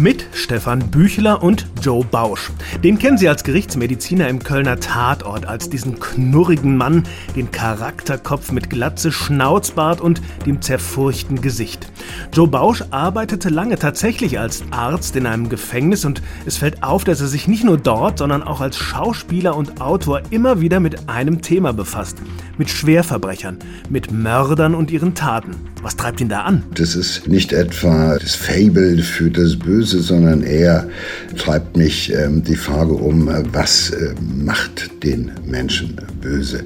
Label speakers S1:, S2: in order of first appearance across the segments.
S1: mit Stefan Büchler und Joe Bausch. Den kennen Sie als Gerichtsmediziner im Kölner Tatort, als diesen knurrigen Mann, den Charakterkopf mit Glatze, Schnauzbart und dem zerfurchten Gesicht. Joe Bausch arbeitete lange tatsächlich als Arzt in einem Gefängnis und es fällt auf, dass er sich nicht nur dort, sondern auch als Schauspieler und Autor immer wieder mit einem Thema befasst. Mit Schwerverbrechern, mit Mördern und ihren Taten. Was treibt ihn da an?
S2: Das ist nicht etwa das Fable für das Böse, sondern eher treibt mich ähm, die Frage um, äh, was äh, macht den Menschen böse?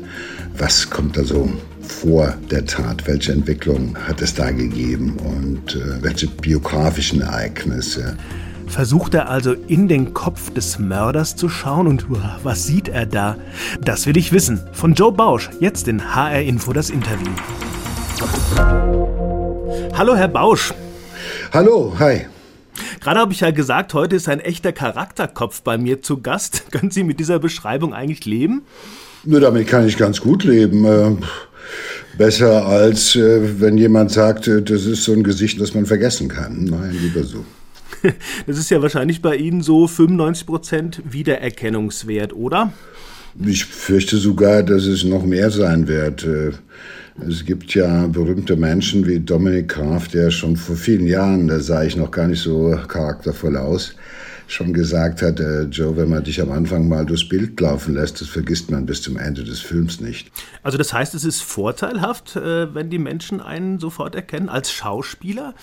S2: Was kommt da so vor der Tat? Welche Entwicklung hat es da gegeben und äh, welche biografischen Ereignisse?
S1: Versucht er also in den Kopf des Mörders zu schauen und was sieht er da? Das will ich wissen. Von Joe Bausch, jetzt in HR Info das Interview. Hallo, Herr Bausch.
S2: Hallo, hi.
S1: Gerade habe ich ja gesagt, heute ist ein echter Charakterkopf bei mir zu Gast. Können Sie mit dieser Beschreibung eigentlich leben?
S2: Nur damit kann ich ganz gut leben. Äh, besser als äh, wenn jemand sagt, äh, das ist so ein Gesicht, das man vergessen kann. Nein, lieber so.
S1: Das ist ja wahrscheinlich bei Ihnen so 95% Wiedererkennungswert, oder?
S2: Ich fürchte sogar, dass es noch mehr sein wird. Es gibt ja berühmte Menschen wie Dominik Graf, der schon vor vielen Jahren, da sah ich noch gar nicht so charaktervoll aus, schon gesagt hat, äh, Joe, wenn man dich am Anfang mal durchs Bild laufen lässt, das vergisst man bis zum Ende des Films nicht.
S1: Also das heißt, es ist vorteilhaft, äh, wenn die Menschen einen sofort erkennen als Schauspieler?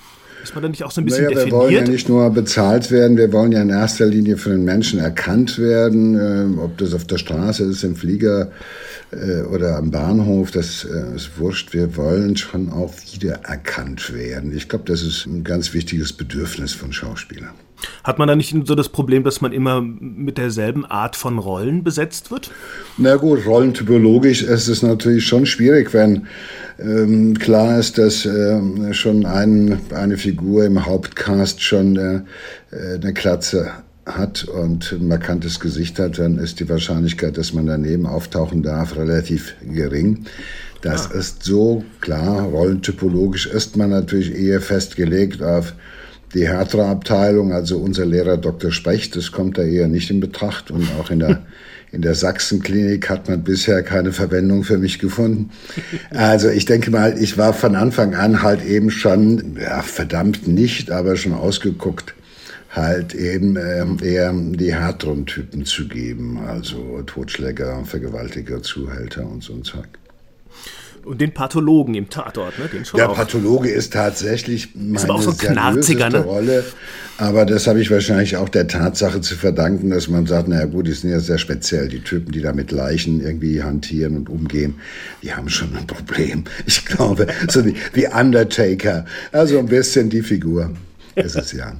S1: Ist man dann nicht auch so ein bisschen naja,
S2: wir
S1: definiert?
S2: Wir wollen ja nicht nur bezahlt werden, wir wollen ja in erster Linie von den Menschen erkannt werden, äh, ob das auf der Straße ist, im Flieger äh, oder am Bahnhof, das äh, ist wurscht. Wir wollen schon auch wieder erkannt werden. Ich glaube, das ist ein ganz wichtiges Bedürfnis von Schauspielern.
S1: Hat man da nicht so das Problem, dass man immer mit derselben Art von Rollen besetzt wird?
S2: Na gut, rollentypologisch ist es natürlich schon schwierig, wenn ähm, klar ist, dass äh, schon ein, eine Figur im Hauptcast schon äh, eine Klatze hat und ein markantes Gesicht hat, dann ist die Wahrscheinlichkeit, dass man daneben auftauchen darf, relativ gering. Das ja. ist so klar, rollentypologisch ist man natürlich eher festgelegt auf die härtere Abteilung, also unser Lehrer Dr. Specht, das kommt da eher nicht in Betracht und auch in der in der Sachsenklinik hat man bisher keine Verwendung für mich gefunden. Also ich denke mal, ich war von Anfang an halt eben schon, ja, verdammt nicht, aber schon ausgeguckt, halt eben äh, eher die härteren Typen zu geben, also Totschläger, Vergewaltiger, Zuhälter und so ein Zeug.
S1: Und den Pathologen im Tatort, ne? Den
S2: schon Der auch. Pathologe ist tatsächlich meine ist
S1: aber auch so knarziger, ne?
S2: Rolle. Aber das habe ich wahrscheinlich auch der Tatsache zu verdanken, dass man sagt, naja gut, die sind ja sehr speziell. Die Typen, die da mit Leichen irgendwie hantieren und umgehen, die haben schon ein Problem. Ich glaube, so wie, wie Undertaker. Also ein bisschen die Figur ist es ja.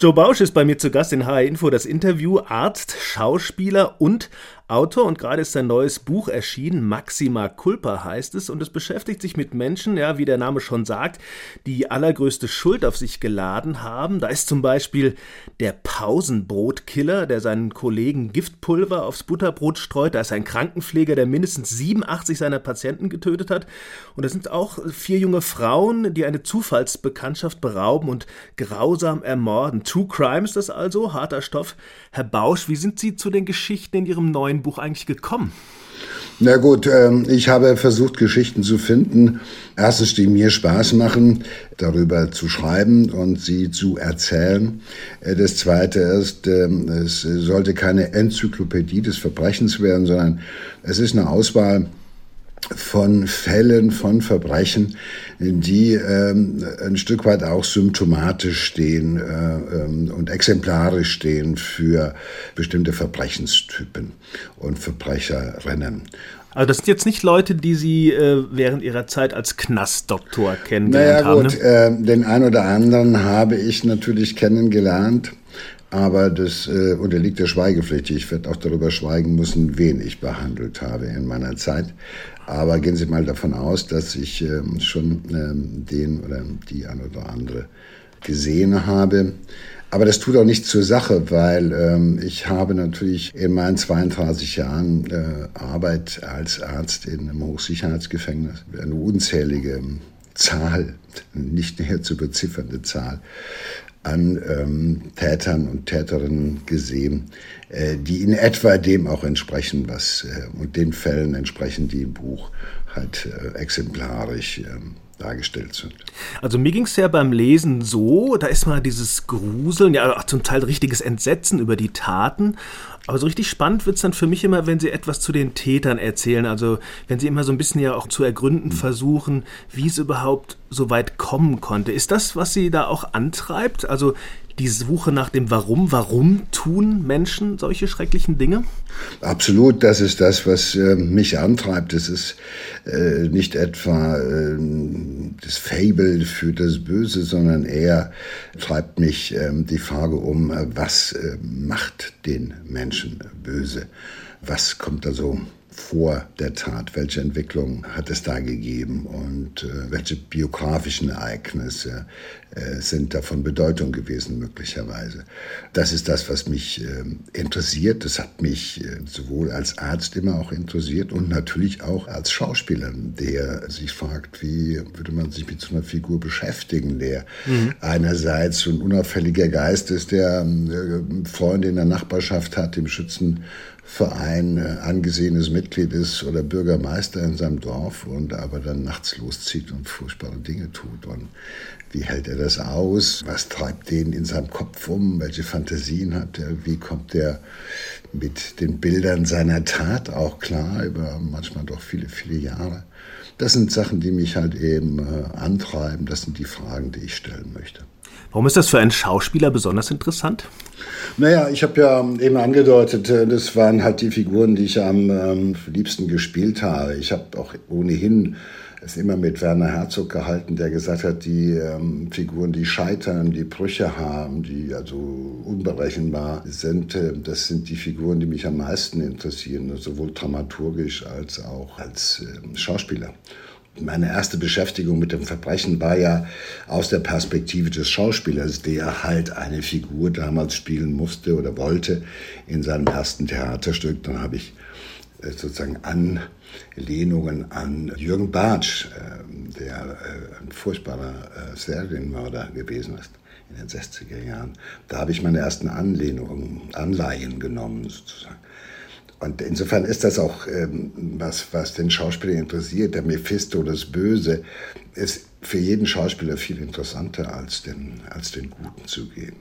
S1: Joe Bausch ist bei mir zu Gast in HR Info, das Interview Arzt, Schauspieler und Autor und gerade ist sein neues Buch erschienen, Maxima Culpa heißt es, und es beschäftigt sich mit Menschen, ja, wie der Name schon sagt, die allergrößte Schuld auf sich geladen haben. Da ist zum Beispiel der Pausenbrotkiller, der seinen Kollegen Giftpulver aufs Butterbrot streut. Da ist ein Krankenpfleger, der mindestens 87 seiner Patienten getötet hat. Und da sind auch vier junge Frauen, die eine Zufallsbekanntschaft berauben und grausam ermorden. True Crime ist das also, harter Stoff. Herr Bausch, wie sind Sie zu den Geschichten in Ihrem neuen Buch eigentlich gekommen?
S2: Na gut, ähm, ich habe versucht, Geschichten zu finden. Erstens, die mir Spaß machen, darüber zu schreiben und sie zu erzählen. Äh, das Zweite ist, ähm, es sollte keine Enzyklopädie des Verbrechens werden, sondern es ist eine Auswahl von Fällen von Verbrechen, die ähm, ein Stück weit auch symptomatisch stehen äh, ähm, und exemplarisch stehen für bestimmte Verbrechenstypen und Verbrecherinnen.
S1: Also das sind jetzt nicht Leute, die Sie äh, während Ihrer Zeit als Knastdoktor kennengelernt
S2: naja,
S1: haben.
S2: Gut, ne? äh, den einen oder anderen habe ich natürlich kennengelernt aber das äh, unterliegt der Schweigepflicht. Ich werde auch darüber schweigen müssen, wen ich behandelt habe in meiner Zeit. Aber gehen Sie mal davon aus, dass ich ähm, schon ähm, den oder die ein oder andere gesehen habe. Aber das tut auch nichts zur Sache, weil ähm, ich habe natürlich in meinen 32 Jahren äh, Arbeit als Arzt in einem Hochsicherheitsgefängnis eine unzählige Zahl, nicht näher zu beziffernde Zahl an ähm, Tätern und Täterinnen gesehen, äh, die in etwa dem auch entsprechen, was äh, und den Fällen entsprechen, die im Buch halt äh, exemplarisch ähm, dargestellt sind.
S1: Also mir ging es ja beim Lesen so, da ist mal dieses Gruseln, ja zum Teil richtiges Entsetzen über die Taten. Aber so richtig spannend wird es dann für mich immer, wenn Sie etwas zu den Tätern erzählen. Also wenn Sie immer so ein bisschen ja auch zu ergründen mhm. versuchen, wie es überhaupt so weit kommen konnte. Ist das, was Sie da auch antreibt? Also die Suche nach dem Warum. Warum tun Menschen solche schrecklichen Dinge?
S2: Absolut, das ist das, was äh, mich antreibt. Es ist äh, nicht etwa äh, das Fable für das Böse, sondern eher treibt mich ähm, die Frage um, äh, was äh, macht den Menschen böse? Was kommt da so vor der Tat? Welche Entwicklung hat es da gegeben und äh, welche biografischen Ereignisse äh, sind davon Bedeutung gewesen möglicherweise? Das ist das, was mich äh, interessiert. Das hat mich äh, sowohl als Arzt immer auch interessiert und natürlich auch als Schauspieler, der sich fragt, wie würde man sich mit so einer Figur beschäftigen, der mhm. einerseits so ein unauffälliger Geist ist, der äh, Freunde in der Nachbarschaft hat, dem Schützen Verein äh, angesehenes Mitglied ist oder Bürgermeister in seinem Dorf und aber dann nachts loszieht und furchtbare Dinge tut. Und wie hält er das aus? Was treibt den in seinem Kopf um? Welche Fantasien hat er? Wie kommt er mit den Bildern seiner Tat auch klar über manchmal doch viele, viele Jahre? Das sind Sachen, die mich halt eben äh, antreiben. Das sind die Fragen, die ich stellen möchte.
S1: Warum ist das für einen Schauspieler besonders interessant?
S2: Naja, ich habe ja eben angedeutet, äh, das waren halt die Figuren, die ich am ähm, liebsten gespielt habe. Ich habe auch ohnehin es immer mit Werner Herzog gehalten, der gesagt hat, die ähm, Figuren, die scheitern, die Brüche haben, die also unberechenbar sind, äh, das sind die Figuren, die mich am meisten interessieren, sowohl dramaturgisch als auch als äh, Schauspieler meine erste Beschäftigung mit dem Verbrechen war ja aus der Perspektive des Schauspielers, der halt eine Figur damals spielen musste oder wollte in seinem ersten Theaterstück. Dann habe ich äh, sozusagen Anlehnungen an Jürgen Bartsch, äh, der äh, ein furchtbarer Serienmörder gewesen ist in den 60er Jahren. Da habe ich meine ersten Anlehnungen, Anleihen genommen sozusagen. Und insofern ist das auch ähm, was, was den Schauspieler interessiert. Der Mephisto, das Böse, ist für jeden Schauspieler viel interessanter, als den, als den Guten zu gehen.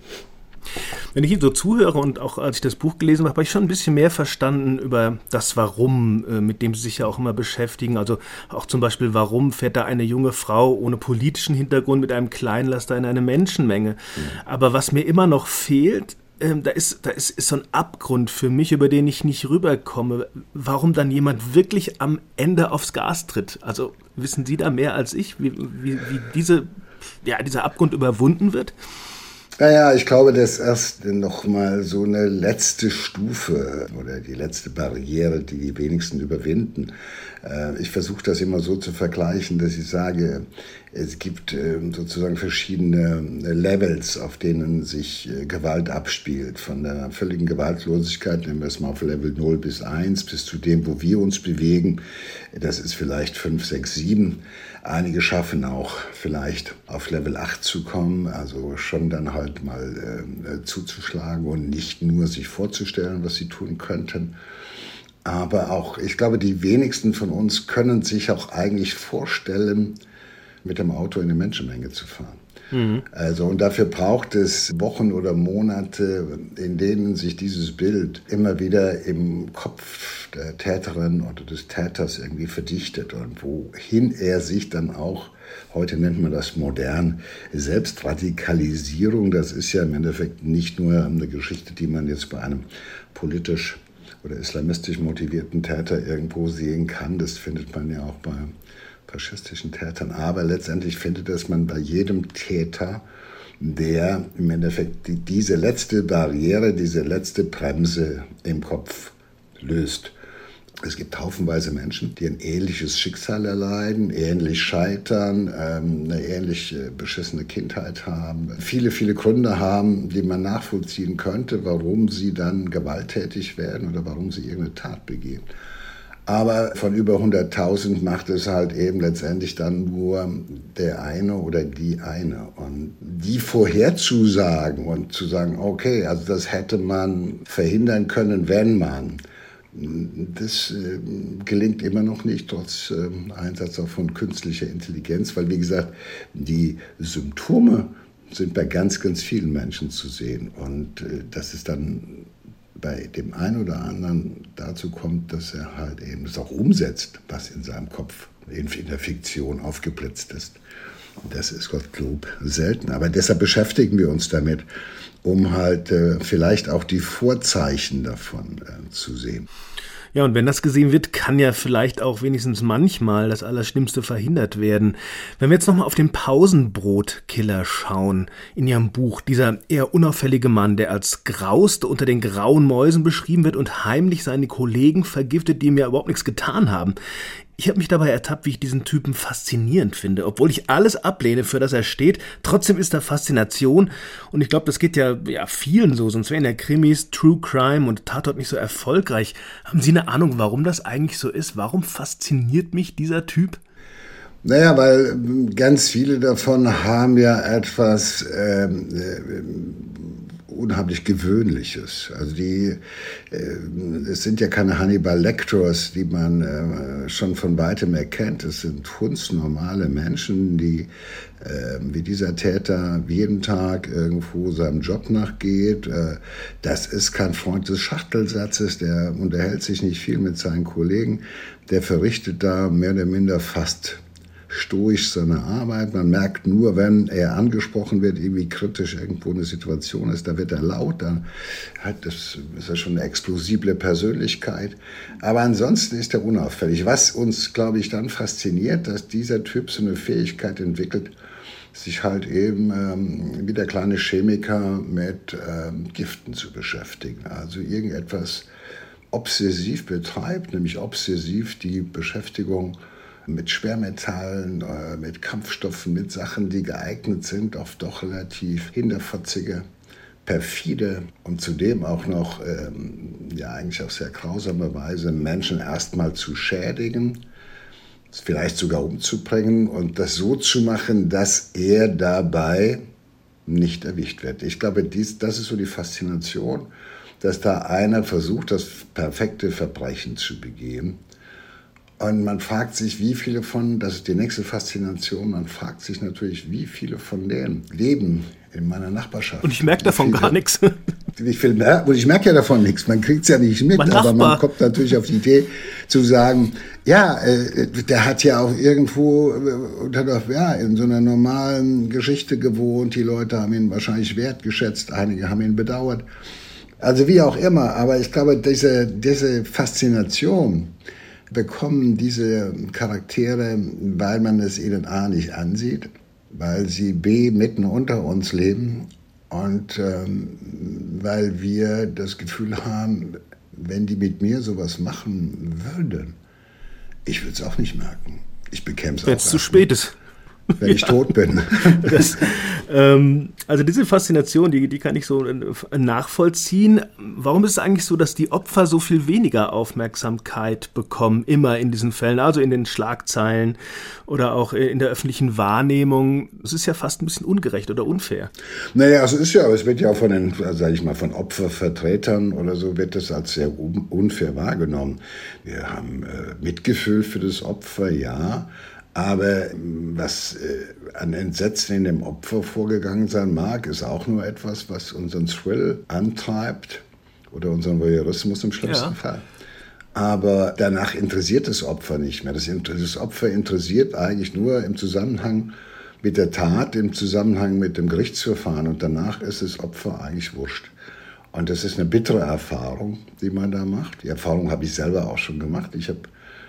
S1: Wenn ich Ihnen so zuhöre und auch als ich das Buch gelesen habe, habe ich schon ein bisschen mehr verstanden über das Warum, äh, mit dem Sie sich ja auch immer beschäftigen. Also auch zum Beispiel, warum fährt da eine junge Frau ohne politischen Hintergrund mit einem Kleinlaster in eine Menschenmenge? Mhm. Aber was mir immer noch fehlt, ähm, da, ist, da ist, ist so ein Abgrund für mich, über den ich nicht rüberkomme. Warum dann jemand wirklich am Ende aufs Gas tritt? Also wissen Sie da mehr als ich, wie, wie, wie diese, ja, dieser Abgrund überwunden wird?
S2: Naja, ich glaube, das ist erst nochmal so eine letzte Stufe oder die letzte Barriere, die die wenigsten überwinden. Äh, ich versuche das immer so zu vergleichen, dass ich sage, es gibt ähm, sozusagen verschiedene Levels, auf denen sich äh, Gewalt abspielt. Von der völligen Gewaltlosigkeit, nehmen wir es mal auf Level 0 bis 1, bis zu dem, wo wir uns bewegen. Das ist vielleicht 5, 6, 7. Einige schaffen auch vielleicht auf Level 8 zu kommen, also schon dann halt mal äh, zuzuschlagen und nicht nur sich vorzustellen, was sie tun könnten. Aber auch, ich glaube, die wenigsten von uns können sich auch eigentlich vorstellen, mit dem Auto in eine Menschenmenge zu fahren. Mhm. Also, und dafür braucht es Wochen oder Monate, in denen sich dieses Bild immer wieder im Kopf der Täterin oder des Täters irgendwie verdichtet und wohin er sich dann auch Heute nennt man das modern Selbstradikalisierung. Das ist ja im Endeffekt nicht nur eine Geschichte, die man jetzt bei einem politisch oder islamistisch motivierten Täter irgendwo sehen kann. Das findet man ja auch bei faschistischen Tätern. Aber letztendlich findet es man bei jedem Täter, der im Endeffekt diese letzte Barriere, diese letzte Bremse im Kopf löst. Es gibt haufenweise Menschen, die ein ähnliches Schicksal erleiden, ähnlich scheitern, ähm, eine ähnlich äh, beschissene Kindheit haben, viele, viele Gründe haben, die man nachvollziehen könnte, warum sie dann gewalttätig werden oder warum sie irgendeine Tat begehen. Aber von über 100.000 macht es halt eben letztendlich dann nur der eine oder die eine. Und die vorherzusagen und zu sagen, okay, also das hätte man verhindern können, wenn man. Das äh, gelingt immer noch nicht, trotz äh, Einsatz auch von künstlicher Intelligenz, weil, wie gesagt, die Symptome sind bei ganz, ganz vielen Menschen zu sehen. Und äh, das ist dann bei dem einen oder anderen dazu kommt, dass er halt eben das auch umsetzt, was in seinem Kopf in der Fiktion aufgeblitzt ist. Das ist Gottlob selten. Aber deshalb beschäftigen wir uns damit, um halt äh, vielleicht auch die Vorzeichen davon äh, zu sehen.
S1: Ja, und wenn das gesehen wird, kann ja vielleicht auch wenigstens manchmal das Allerschlimmste verhindert werden. Wenn wir jetzt nochmal auf den Pausenbrotkiller schauen in Ihrem Buch, dieser eher unauffällige Mann, der als Grauste unter den grauen Mäusen beschrieben wird und heimlich seine Kollegen vergiftet, die ihm ja überhaupt nichts getan haben. Ich habe mich dabei ertappt, wie ich diesen Typen faszinierend finde. Obwohl ich alles ablehne, für das er steht, trotzdem ist da Faszination. Und ich glaube, das geht ja, ja vielen so, sonst wären ja Krimis, True Crime und Tatort nicht so erfolgreich. Haben Sie eine Ahnung, warum das eigentlich so ist? Warum fasziniert mich dieser Typ?
S2: Naja, weil ganz viele davon haben ja etwas ähm, äh, unheimlich Gewöhnliches. Also die, äh, es sind ja keine Hannibal Lectors, die man äh, schon von weitem erkennt. Es sind hundsnormale Menschen, die äh, wie dieser Täter jeden Tag irgendwo seinem Job nachgeht. Äh, das ist kein Freund des Schachtelsatzes, der unterhält sich nicht viel mit seinen Kollegen, der verrichtet da mehr oder minder fast stoisch seine Arbeit. Man merkt nur, wenn er angesprochen wird, irgendwie kritisch irgendwo eine Situation ist, da wird er laut, dann hat das ist er schon eine explosible Persönlichkeit. Aber ansonsten ist er unauffällig. Was uns, glaube ich, dann fasziniert, dass dieser Typ so eine Fähigkeit entwickelt, sich halt eben ähm, wie der kleine Chemiker mit ähm, Giften zu beschäftigen. Also irgendetwas obsessiv betreibt, nämlich obsessiv die Beschäftigung mit Schwermetallen, äh, mit Kampfstoffen, mit Sachen, die geeignet sind auf doch relativ hinterfotzige, perfide und zudem auch noch, ähm, ja eigentlich auf sehr grausame Weise Menschen erstmal zu schädigen, vielleicht sogar umzubringen und das so zu machen, dass er dabei nicht erwischt wird. Ich glaube, dies, das ist so die Faszination, dass da einer versucht, das perfekte Verbrechen zu begehen und man fragt sich, wie viele von, das ist die nächste Faszination, man fragt sich natürlich, wie viele von denen leben in meiner Nachbarschaft.
S1: Und ich merke davon
S2: viele,
S1: gar nichts.
S2: Viel, und ich merke ja davon nichts, man kriegt es ja nicht mit, aber man kommt natürlich auf die Idee zu sagen, ja, äh, der hat ja auch irgendwo äh, ja, in so einer normalen Geschichte gewohnt, die Leute haben ihn wahrscheinlich wertgeschätzt, einige haben ihn bedauert. Also wie auch immer, aber ich glaube, diese, diese Faszination, bekommen diese Charaktere, weil man es ihnen A nicht ansieht, weil sie B mitten unter uns leben und ähm, weil wir das Gefühl haben, wenn die mit mir sowas machen würden, ich würde es auch nicht merken. Ich bekäme es auch.
S1: Wenn es zu spät ist
S2: wenn ja. ich tot bin.
S1: Das, ähm, also diese Faszination, die, die kann ich so äh, nachvollziehen. Warum ist es eigentlich so, dass die Opfer so viel weniger Aufmerksamkeit bekommen, immer in diesen Fällen, also in den Schlagzeilen oder auch in der öffentlichen Wahrnehmung? Es ist ja fast ein bisschen ungerecht oder unfair.
S2: Naja, also es ist ja, es wird ja auch von den, sage ich mal, von Opfervertretern oder so, wird das als sehr unfair wahrgenommen. Wir haben äh, Mitgefühl für das Opfer, ja. Aber ähm, was äh, an Entsetzen in dem Opfer vorgegangen sein mag, ist auch nur etwas, was unseren Thrill antreibt oder unseren Voyeurismus im schlimmsten ja. Fall. Aber danach interessiert das Opfer nicht mehr. Das, das Opfer interessiert eigentlich nur im Zusammenhang mit der Tat, im Zusammenhang mit dem Gerichtsverfahren. Und danach ist das Opfer eigentlich wurscht. Und das ist eine bittere Erfahrung, die man da macht. Die Erfahrung habe ich selber auch schon gemacht. Ich habe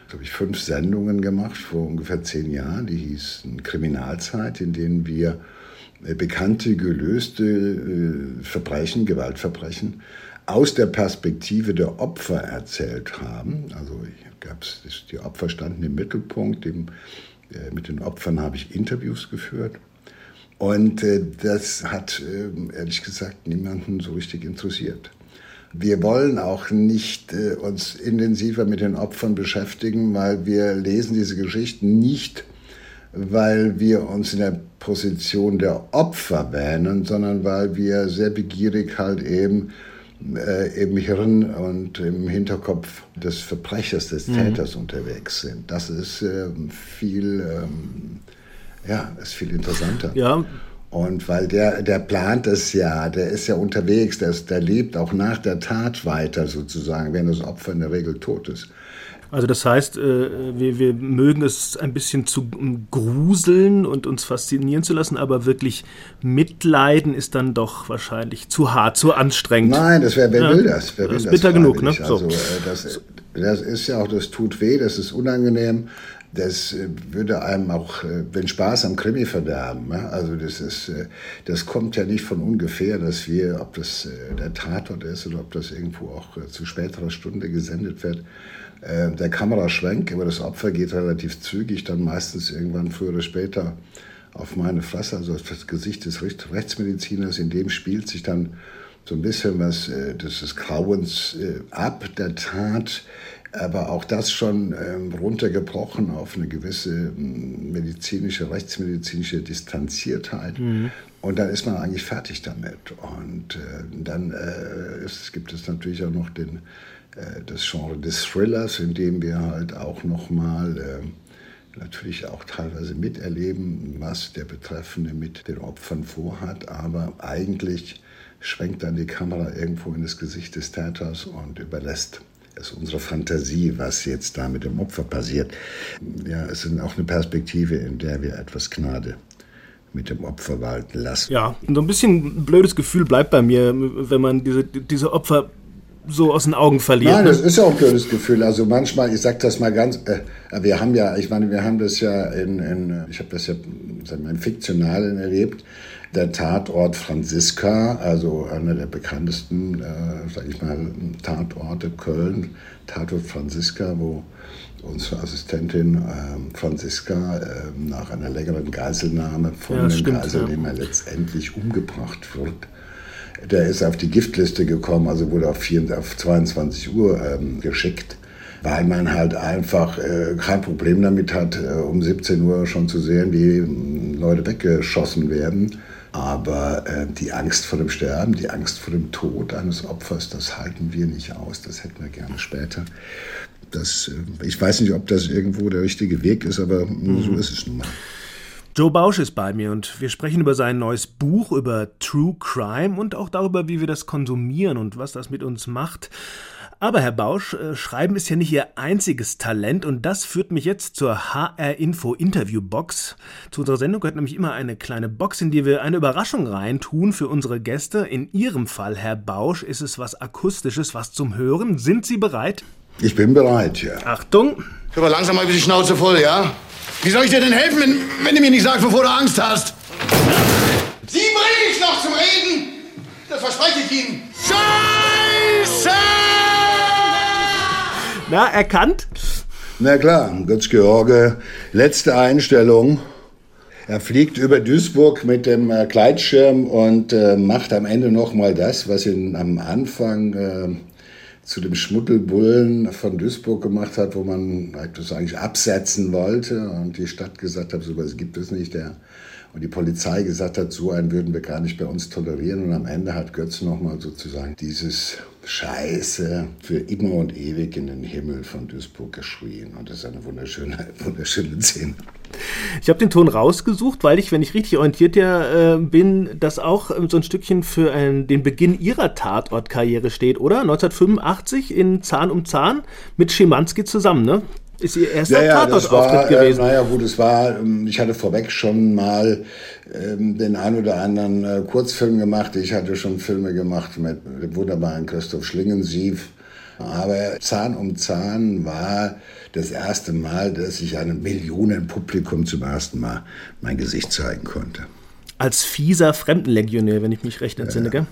S2: glaube ich, fünf Sendungen gemacht vor ungefähr zehn Jahren. Die hießen Kriminalzeit, in denen wir äh, bekannte, gelöste äh, Verbrechen, Gewaltverbrechen aus der Perspektive der Opfer erzählt haben. Also gab's, die Opfer standen im Mittelpunkt. Dem, äh, mit den Opfern habe ich Interviews geführt. Und das hat ehrlich gesagt niemanden so richtig interessiert. Wir wollen auch nicht äh, uns intensiver mit den Opfern beschäftigen, weil wir lesen diese Geschichten nicht, weil wir uns in der Position der Opfer wähnen, sondern weil wir sehr begierig halt eben äh, im Hirn und im Hinterkopf des Verbrechers, des mhm. Täters unterwegs sind. Das ist äh, viel, ähm, ja, ist viel interessanter.
S1: Ja.
S2: Und weil der, der plant es ja, der ist ja unterwegs, der, ist, der lebt auch nach der Tat weiter sozusagen, wenn das Opfer in der Regel tot ist.
S1: Also das heißt, äh, wir, wir mögen es ein bisschen zu gruseln und uns faszinieren zu lassen, aber wirklich mitleiden ist dann doch wahrscheinlich zu hart, zu anstrengend.
S2: Nein, das wäre, wer ja. will das? Wer will
S1: das ist bitter genug, ne?
S2: So. Also, äh, das, das ist ja auch, das tut weh, das ist unangenehm das äh, würde einem auch den Spaß am Krimi verderben. Also das, ist, das kommt ja nicht von ungefähr, dass wir, ob das der Tatort ist oder ob das irgendwo auch zu späterer Stunde gesendet wird, äh, der Kameraschwenk über das Opfer geht relativ zügig, dann meistens irgendwann früher oder später auf meine Fresse, also auf das Gesicht des Rechtsmediziners. In dem spielt sich dann so ein bisschen was äh, des Grauens äh, ab, der Tat, aber auch das schon ähm, runtergebrochen auf eine gewisse hm, medizinische, rechtsmedizinische Distanziertheit. Mhm. Und dann ist man eigentlich fertig damit. Und dann ist, gibt es natürlich auch noch den äh, das Genre des Thrillers, in dem wir halt auch nochmal äh, natürlich auch teilweise miterleben, was der Betreffende mit den Opfern vorhat, aber eigentlich schwenkt dann die Kamera irgendwo in das Gesicht des Täters und überlässt es unserer Fantasie, was jetzt da mit dem Opfer passiert. Ja, es ist auch eine Perspektive, in der wir etwas Gnade mit dem Opfer walten lassen.
S1: Ja, so ein bisschen ein blödes Gefühl bleibt bei mir, wenn man diese, diese Opfer so aus den Augen verliert.
S2: Nein, ne? das ist ja auch ein blödes Gefühl. Also manchmal, ich sage das mal ganz, äh, wir haben ja, ich meine, wir haben das ja in, in ich habe das ja im Fiktionalen erlebt. Der Tatort Franziska, also einer der bekanntesten, äh, sage ich mal, Tatorte Köln, Tatort Franziska, wo unsere Assistentin äh, Franziska äh, nach einer längeren Geiselnahme von ja, dem Geiselnehmer ja. letztendlich umgebracht wird der ist auf die Giftliste gekommen, also wurde auf, 4, auf 22 Uhr ähm, geschickt, weil man halt einfach äh, kein Problem damit hat, äh, um 17 Uhr schon zu sehen, wie äh, Leute weggeschossen werden. Aber äh, die Angst vor dem Sterben, die Angst vor dem Tod eines Opfers, das halten wir nicht aus. Das hätten wir gerne später. Das, äh, ich weiß nicht, ob das irgendwo der richtige Weg ist, aber mhm. so ist es nun mal.
S1: Joe Bausch ist bei mir und wir sprechen über sein neues Buch über True Crime und auch darüber, wie wir das konsumieren und was das mit uns macht. Aber Herr Bausch, äh, Schreiben ist ja nicht Ihr einziges Talent und das führt mich jetzt zur HR Info Interview Box. Zu unserer Sendung gehört nämlich immer eine kleine Box, in die wir eine Überraschung reintun für unsere Gäste. In Ihrem Fall, Herr Bausch, ist es was Akustisches, was zum Hören. Sind Sie bereit?
S2: Ich bin bereit, ja.
S1: Achtung!
S3: Ich aber langsam mal die Schnauze voll, ja? Wie soll ich dir denn helfen, wenn, wenn du mir nicht sagst, wovor du Angst hast? Sie bringe ich noch zum Reden. Das verspreche ich Ihnen. Scheiße!
S1: Na, erkannt?
S2: Na klar, Götz George, letzte Einstellung. Er fliegt über Duisburg mit dem äh, Gleitschirm und äh, macht am Ende noch mal das, was ihn am Anfang äh, zu dem Schmuddelbullen von Duisburg gemacht hat, wo man das eigentlich absetzen wollte und die Stadt gesagt hat, so etwas gibt es nicht. Der, und die Polizei gesagt hat, so einen würden wir gar nicht bei uns tolerieren. Und am Ende hat Götz nochmal sozusagen dieses Scheiße für immer und ewig in den Himmel von Duisburg geschrien. Und das ist eine wunderschöne, wunderschöne Szene.
S1: Ich habe den Ton rausgesucht, weil ich, wenn ich richtig orientiert ja, äh, bin, das auch ähm, so ein Stückchen für ein, den Beginn ihrer Tatortkarriere steht, oder? 1985 in Zahn um Zahn mit Schimanski zusammen, ne? Ist ihr erster ja, ja, Tatortauftritt äh, gewesen?
S2: Äh, naja, gut, es war, ähm, ich hatte vorweg schon mal ähm, den ein oder anderen äh, Kurzfilm gemacht. Ich hatte schon Filme gemacht mit dem wunderbaren Christoph Schlingensief. Aber Zahn um Zahn war das erste Mal, dass ich einem Millionenpublikum zum ersten Mal mein Gesicht zeigen konnte.
S1: Als fieser Fremdenlegionär, wenn ich mich recht entsinne, ja.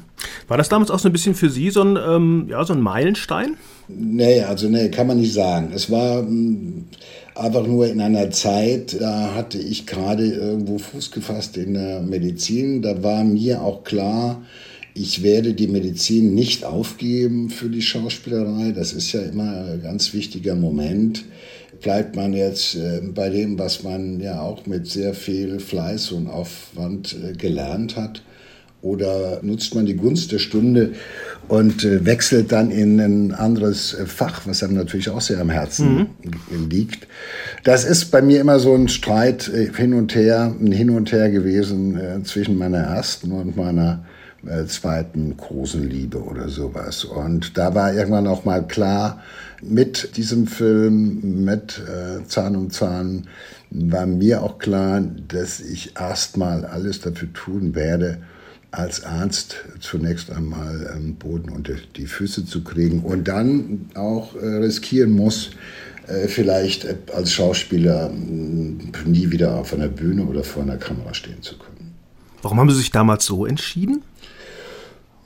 S1: War das damals auch so ein bisschen für Sie so ein, ähm, ja, so ein Meilenstein?
S2: Nee, also nee, kann man nicht sagen. Es war hm, einfach nur in einer Zeit, da hatte ich gerade irgendwo Fuß gefasst in der Medizin. Da war mir auch klar, Ich werde die Medizin nicht aufgeben für die Schauspielerei. Das ist ja immer ein ganz wichtiger Moment. Bleibt man jetzt äh, bei dem, was man ja auch mit sehr viel Fleiß und Aufwand äh, gelernt hat? Oder nutzt man die Gunst der Stunde und äh, wechselt dann in ein anderes äh, Fach, was einem natürlich auch sehr am Herzen mhm. liegt. Das ist bei mir immer so ein Streit äh, hin und her, ein Hin und Her gewesen zwischen meiner ersten und meiner zweiten großen Liebe oder sowas. Und da war irgendwann auch mal klar, mit diesem Film, mit äh, Zahn um Zahn, war mir auch klar, dass ich erstmal alles dafür tun werde, als Arzt zunächst einmal ähm, Boden unter die Füße zu kriegen und dann auch äh, riskieren muss, äh, vielleicht äh, als Schauspieler äh, nie wieder auf einer Bühne oder vor einer Kamera stehen zu können.
S1: Warum haben Sie sich damals so entschieden?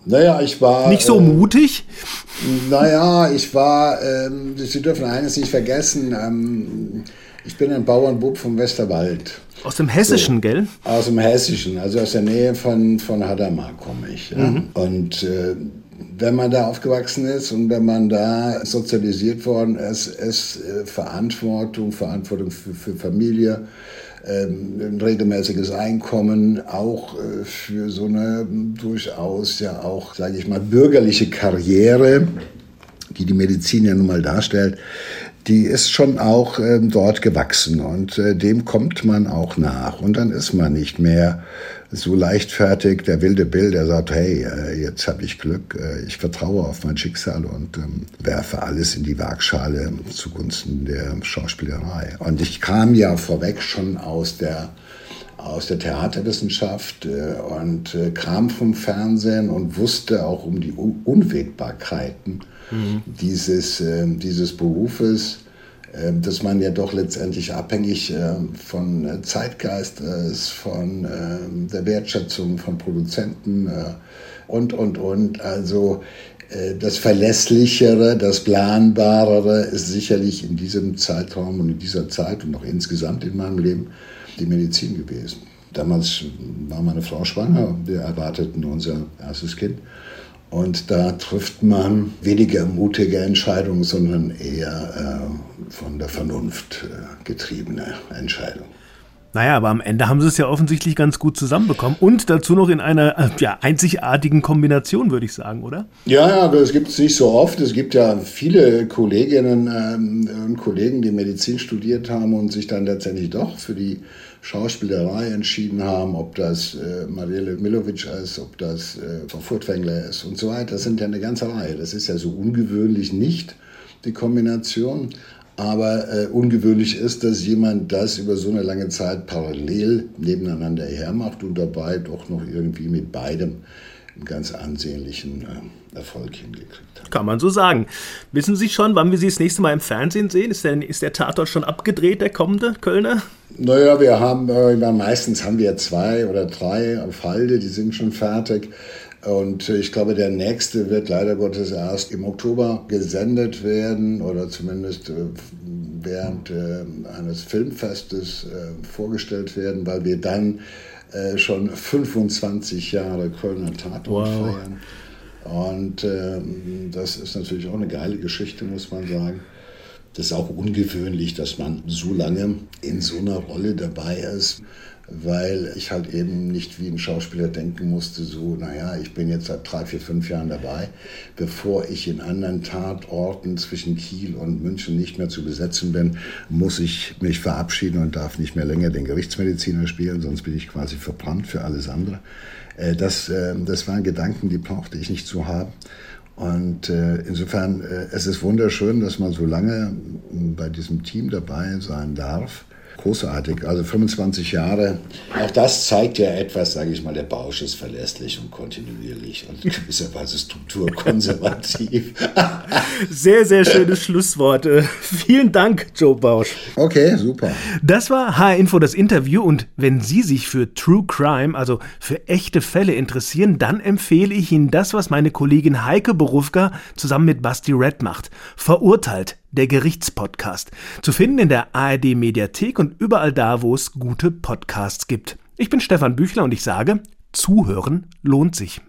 S2: Naja, ich war.
S1: Nicht so äh, mutig?
S2: Naja, ich war. Ähm, Sie dürfen eines nicht vergessen. Ähm, ich bin ein Bauernbub vom Westerwald.
S1: Aus dem Hessischen, so, gell?
S2: Aus dem Hessischen, also aus der Nähe von, von Hadamar komme ich. Ja. Mhm. Und äh, wenn man da aufgewachsen ist und wenn man da sozialisiert worden ist, ist äh, Verantwortung, Verantwortung für, für Familie, ein regelmäßiges Einkommen, auch äh, für so eine durchaus ja auch, sage ich mal, bürgerliche Karriere, die die Medizin ja nun mal darstellt, die ist schon auch ähm, dort gewachsen und äh, dem kommt man auch nach. Und dann ist man nicht mehr so leichtfertig der wilde Bill, der sagt, hey, äh, jetzt habe ich Glück, äh, ich vertraue auf mein Schicksal und ähm, werfe alles in die Waagschale zugunsten der Schauspielerei. Und ich kam ja vorweg schon aus der aus der Theaterwissenschaft äh, und kam vom Fernsehen und wusste auch um die Unwägbarkeiten mhm. dieses, äh, dieses Berufes, dass man ja doch letztendlich abhängig äh, von Zeitgeist ist, von äh, der Wertschätzung von Produzenten und, und, und. Also das Verlässlichere, das Planbarere ist sicherlich in diesem Zeitraum und in dieser Zeit und auch insgesamt in meinem Leben die Medizin gewesen. Damals war meine Frau schwanger, wir erwarteten unser erstes Kind. Und da trifft man weniger mutige Entscheidungen, sondern eher äh, von der Vernunft äh, getriebene Entscheidungen.
S1: Naja, aber am Ende haben sie es ja offensichtlich ganz gut zusammenbekommen und dazu noch in einer äh, ja, einzigartigen Kombination, würde ich sagen, oder?
S2: Ja, ja, aber es gibt es nicht so oft. Es gibt ja viele Kolleginnen ähm, und Kollegen, die Medizin studiert haben und sich dann letztendlich doch für die Schauspielerei entschieden haben, ob das äh, Marielle Milovic ist, ob das äh, Frau Furtwängler ist und so weiter. Das sind ja eine ganze Reihe. Das ist ja so ungewöhnlich nicht, die Kombination. Aber äh, ungewöhnlich ist, dass jemand das über so eine lange Zeit parallel nebeneinander hermacht und dabei doch noch irgendwie mit beidem einen ganz ansehnlichen äh, Erfolg hingekriegt hat.
S1: Kann man so sagen. Wissen Sie schon, wann wir Sie das nächste Mal im Fernsehen sehen? Ist der, ist der Tatort schon abgedreht, der kommende Kölner?
S2: Naja, wir haben, äh, meistens haben wir zwei oder drei auf Halde, die sind schon fertig. Und ich glaube, der nächste wird leider Gottes erst im Oktober gesendet werden oder zumindest äh, während äh, eines Filmfestes äh, vorgestellt werden, weil wir dann äh, schon 25 Jahre Kölner Tatort wow. feiern. Und äh, das ist natürlich auch eine geile Geschichte, muss man sagen. Das ist auch ungewöhnlich, dass man so lange in so einer Rolle dabei ist weil ich halt eben nicht wie ein Schauspieler denken musste, so, naja, ich bin jetzt seit drei, vier, fünf Jahren dabei, bevor ich in anderen Tatorten zwischen Kiel und München nicht mehr zu besetzen bin, muss ich mich verabschieden und darf nicht mehr länger den Gerichtsmediziner spielen, sonst bin ich quasi verbrannt für alles andere. Äh, das, äh, das waren Gedanken, die brauchte ich nicht zu haben. Und äh, insofern, es ist wunderschön, dass man so lange bei diesem Team dabei sein darf großartig. Also 25 Jahre. Auch das zeigt ja etwas, sage ich mal, der Bausch ist verlässlich und kontinuierlich und gewisserweise strukturkonservativ.
S1: sehr, sehr schönes Schlusswort. Äh, vielen Dank, Joe Bausch.
S2: Okay, super.
S1: Das war H-Info, das Interview. Und wenn Sie sich für True Crime, also für echte Fälle interessieren, dann empfehle ich Ihnen das, was meine Kollegin Heike Berufka zusammen mit Basti Red macht. Verurteilt der Gerichtspodcast. Zu finden in der ARD Mediathek und überall da, wo es gute Podcasts gibt. Ich bin Stefan Büchler und ich sage, Zuhören lohnt sich.